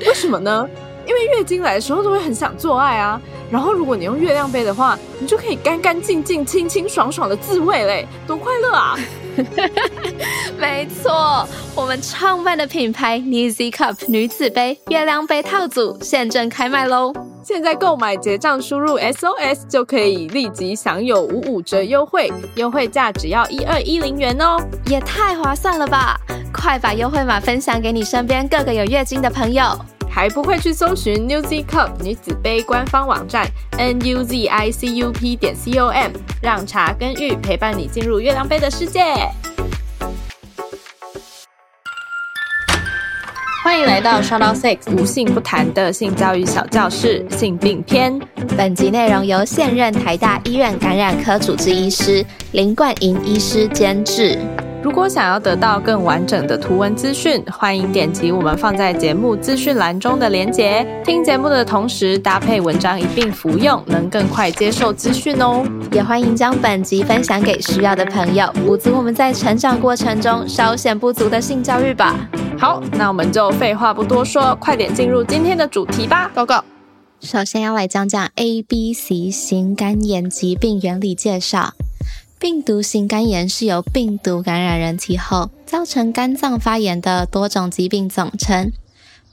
为什么呢？因为月经来的时候都会很想做爱啊，然后如果你用月亮杯的话，你就可以干干净净、清清爽爽的自慰嘞，多快乐啊！没错，我们创办的品牌 Nizzy Cup 女子杯月亮杯套组现正开卖喽！现在购买结账输入 SOS 就可以立即享有五五折优惠，优惠价只要一二一零元哦，也太划算了吧！快把优惠码分享给你身边各个有月经的朋友。还不会去搜寻 Newzy Cup 女子杯官方网站 n u z i c u p 点 c o m，让茶跟玉陪伴你进入月亮杯的世界。欢迎来到 s h o u t o u Sex 无性不谈的性教育小教室性病篇。本集内容由现任台大医院感染科主治医师林冠莹医师监制。如果想要得到更完整的图文资讯，欢迎点击我们放在节目资讯栏中的连结。听节目的同时搭配文章一并服用，能更快接受资讯哦。也欢迎将本集分享给需要的朋友，补足我们在成长过程中稍显不足的性教育吧。好，那我们就废话不多说，快点进入今天的主题吧。Go go！首先要来讲讲 A、B、C 型肝炎疾病原理介绍。病毒性肝炎是由病毒感染人体后造成肝脏发炎的多种疾病总称，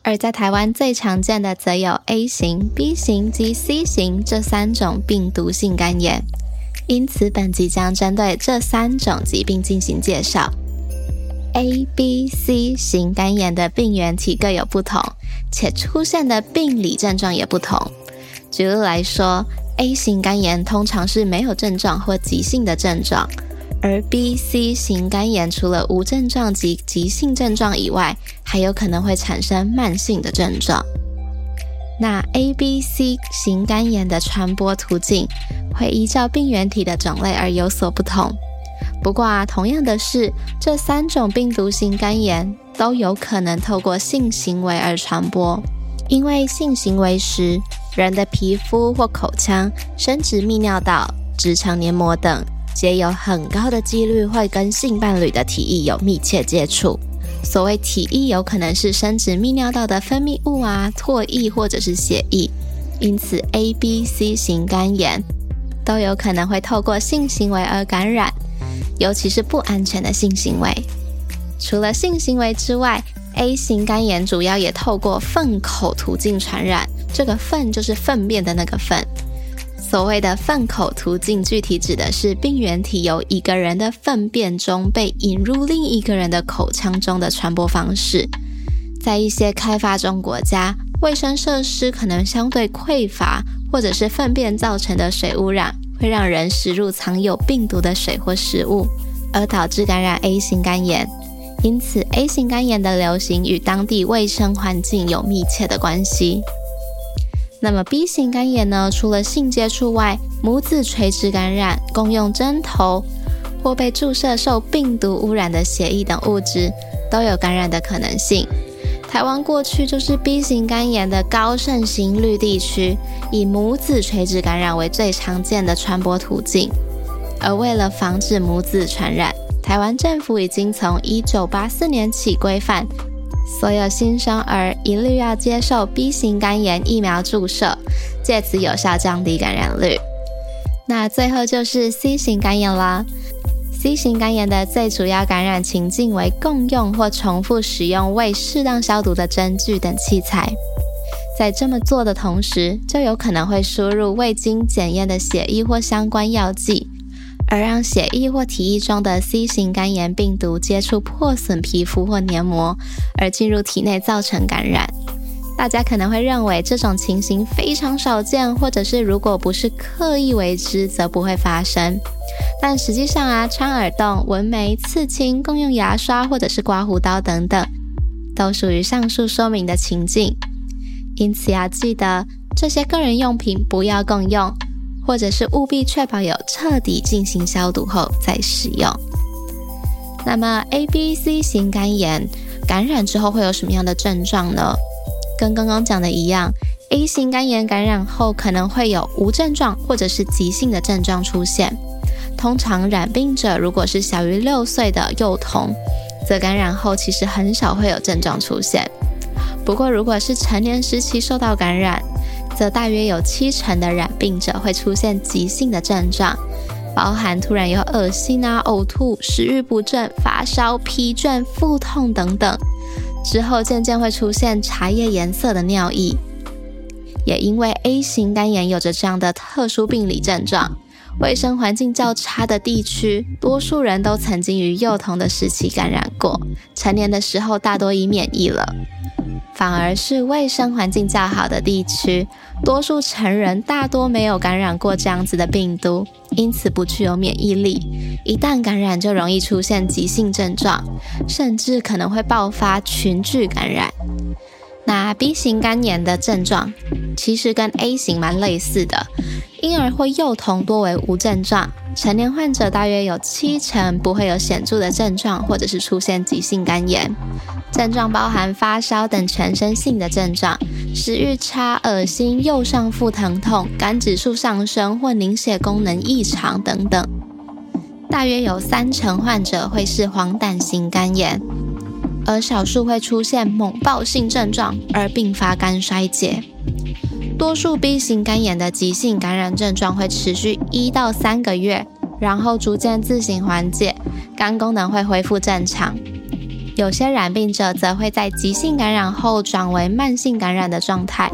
而在台湾最常见的则有 A 型、B 型及 C 型这三种病毒性肝炎。因此，本集将针对这三种疾病进行介绍。A、B、C 型肝炎的病原体各有不同，且出现的病理症状也不同。举例来说，A 型肝炎通常是没有症状或急性的症状，而 B、C 型肝炎除了无症状及急性症状以外，还有可能会产生慢性的症状。那 A、B、C 型肝炎的传播途径会依照病原体的种类而有所不同。不过啊，同样的是，这三种病毒性肝炎都有可能透过性行为而传播，因为性行为时。人的皮肤或口腔、生殖泌尿道、直肠黏膜等，皆有很高的几率会跟性伴侣的体液有密切接触。所谓体液，有可能是生殖泌尿道的分泌物啊、唾液或者是血液。因此，A、B、C 型肝炎都有可能会透过性行为而感染，尤其是不安全的性行为。除了性行为之外，A 型肝炎主要也透过粪口途径传染。这个粪就是粪便的那个粪。所谓的粪口途径，具体指的是病原体由一个人的粪便中被引入另一个人的口腔中的传播方式。在一些开发中国家，卫生设施可能相对匮乏，或者是粪便造成的水污染会让人食入藏有病毒的水或食物，而导致感染 A 型肝炎。因此，A 型肝炎的流行与当地卫生环境有密切的关系。那么 B 型肝炎呢？除了性接触外，母子垂直感染、共用针头或被注射受病毒污染的血液等物质，都有感染的可能性。台湾过去就是 B 型肝炎的高盛行率地区，以母子垂直感染为最常见的传播途径。而为了防止母子传染，台湾政府已经从1984年起规范。所有新生儿一律要接受 B 型肝炎疫苗注射，借此有效降低感染率。那最后就是 C 型肝炎啦。C 型肝炎的最主要感染情境为共用或重复使用未适当消毒的针具等器材，在这么做的同时，就有可能会输入未经检验的血液或相关药剂。而让血液或体液中的 C 型肝炎病毒接触破损皮肤或黏膜，而进入体内造成感染。大家可能会认为这种情形非常少见，或者是如果不是刻意为之，则不会发生。但实际上啊，穿耳洞、纹眉、刺青、共用牙刷或者是刮胡刀等等，都属于上述说明的情境。因此要记得这些个人用品不要共用，或者是务必确保有彻底进行消毒后再使用。那么 A、B、C 型肝炎感染之后会有什么样的症状呢？跟刚刚讲的一样，A 型肝炎感染后可能会有无症状或者是急性的症状出现。通常染病者如果是小于六岁的幼童，则感染后其实很少会有症状出现。不过如果是成年时期受到感染，则大约有七成的染病者会出现急性的症状，包含突然有恶心啊、呕吐、食欲不振、发烧、疲倦、腹痛等等。之后渐渐会出现茶叶颜色的尿意，也因为 A 型肝炎有着这样的特殊病理症状，卫生环境较差的地区，多数人都曾经于幼童的时期感染过，成年的时候大多已免疫了。反而是卫生环境较好的地区，多数成人大多没有感染过这样子的病毒，因此不具有免疫力。一旦感染，就容易出现急性症状，甚至可能会爆发群聚感染。那 B 型肝炎的症状其实跟 A 型蛮类似的，婴儿或幼童多为无症状，成年患者大约有七成不会有显著的症状，或者是出现急性肝炎。症状包含发烧等全身性的症状，食欲差、恶心、右上腹疼痛、肝指数上升或凝血功能异常等等。大约有三成患者会是黄疸型肝炎，而少数会出现猛暴性症状而并发肝衰竭。多数 B 型肝炎的急性感染症状会持续一到三个月，然后逐渐自行缓解，肝功能会恢复正常。有些染病者则会在急性感染后转为慢性感染的状态，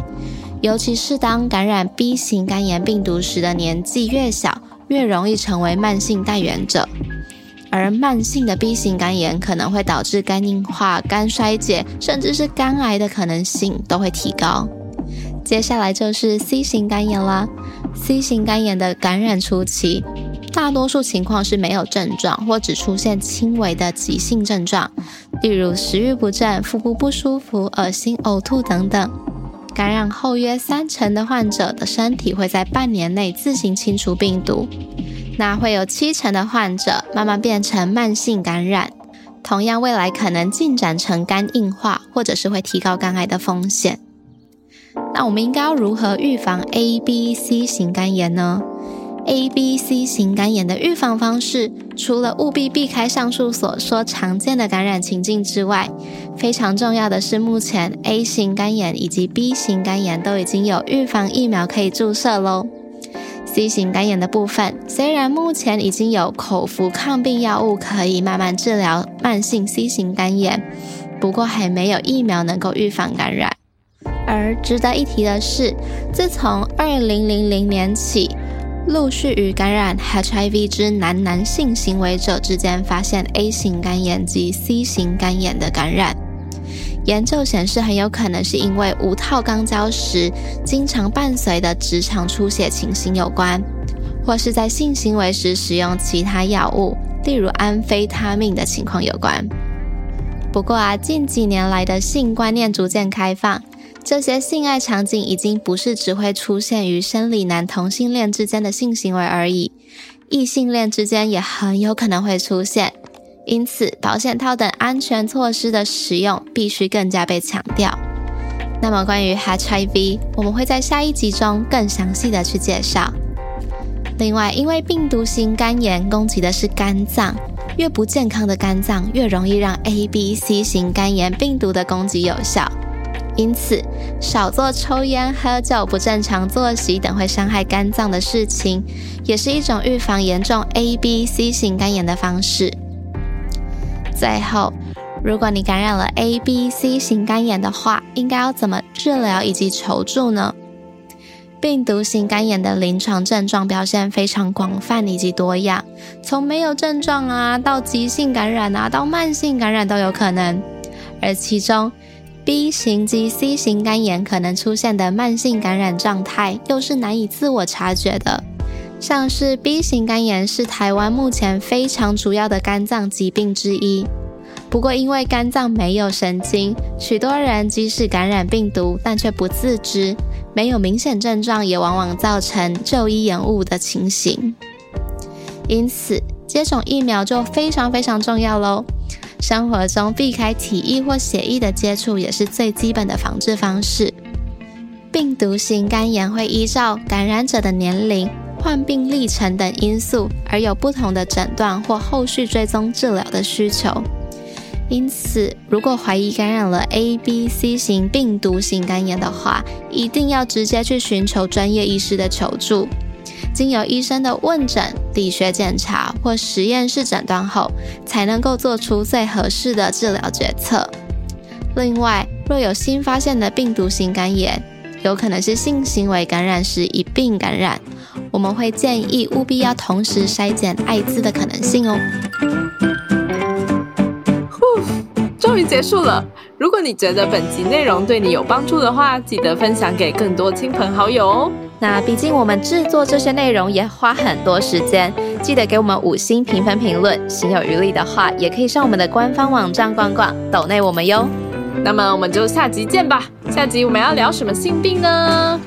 尤其是当感染 B 型肝炎病毒时的年纪越小，越容易成为慢性带源者。而慢性的 B 型肝炎可能会导致肝硬化、肝衰竭，甚至是肝癌的可能性都会提高。接下来就是 C 型肝炎啦，C 型肝炎的感染初期。大多数情况是没有症状，或只出现轻微的急性症状，例如食欲不振、腹部不舒服、恶心、呕吐等等。感染后约三成的患者的身体会在半年内自行清除病毒，那会有七成的患者慢慢变成慢性感染，同样未来可能进展成肝硬化，或者是会提高肝癌的风险。那我们应该要如何预防 A、B、C 型肝炎呢？A、B、C 型肝炎的预防方式，除了务必避开上述所说常见的感染情境之外，非常重要的是，目前 A 型肝炎以及 B 型肝炎都已经有预防疫苗可以注射喽。C 型肝炎的部分，虽然目前已经有口服抗病药物可以慢慢治疗慢性 C 型肝炎，不过还没有疫苗能够预防感染。而值得一提的是，自从2000年起，陆续与感染 HIV 之男男性行为者之间发现 A 型肝炎及 C 型肝炎的感染，研究显示很有可能是因为无套肛交时经常伴随的直肠出血情形有关，或是在性行为时使用其他药物，例如安非他命的情况有关。不过啊，近几年来的性观念逐渐开放。这些性爱场景已经不是只会出现于生理男同性恋之间的性行为而已，异性恋之间也很有可能会出现。因此，保险套等安全措施的使用必须更加被强调。那么，关于 HIV，我们会在下一集中更详细的去介绍。另外，因为病毒型肝炎攻击的是肝脏，越不健康的肝脏越容易让 A、B、C 型肝炎病毒的攻击有效。因此，少做抽烟、喝酒、不正常作息等会伤害肝脏的事情，也是一种预防严重 A、B、C 型肝炎的方式。最后，如果你感染了 A、B、C 型肝炎的话，应该要怎么治疗以及求助呢？病毒型肝炎的临床症状表现非常广泛以及多样，从没有症状啊，到急性感染啊，到慢性感染都有可能，而其中。B 型及 C 型肝炎可能出现的慢性感染状态，又是难以自我察觉的。像是 B 型肝炎是台湾目前非常主要的肝脏疾病之一，不过因为肝脏没有神经，许多人即使感染病毒，但却不自知，没有明显症状，也往往造成就医延误的情形。因此，接种疫苗就非常非常重要喽。生活中避开体液或血液的接触，也是最基本的防治方式。病毒性肝炎会依照感染者的年龄、患病历程等因素，而有不同的诊断或后续追踪治疗的需求。因此，如果怀疑感染了 A、B、C 型病毒性肝炎的话，一定要直接去寻求专业医师的求助。经由医生的问诊、理学检查或实验室诊断后，才能够做出最合适的治疗决策。另外，若有新发现的病毒性肝炎，有可能是性行为感染时一并感染，我们会建议务必要同时筛检艾滋的可能性哦。终于结束了。如果你觉得本集内容对你有帮助的话，记得分享给更多亲朋好友哦。那毕竟我们制作这些内容也花很多时间，记得给我们五星评分评论。心有余力的话，也可以上我们的官方网站逛逛，抖内我们哟。那么我们就下集见吧。下集我们要聊什么性病呢？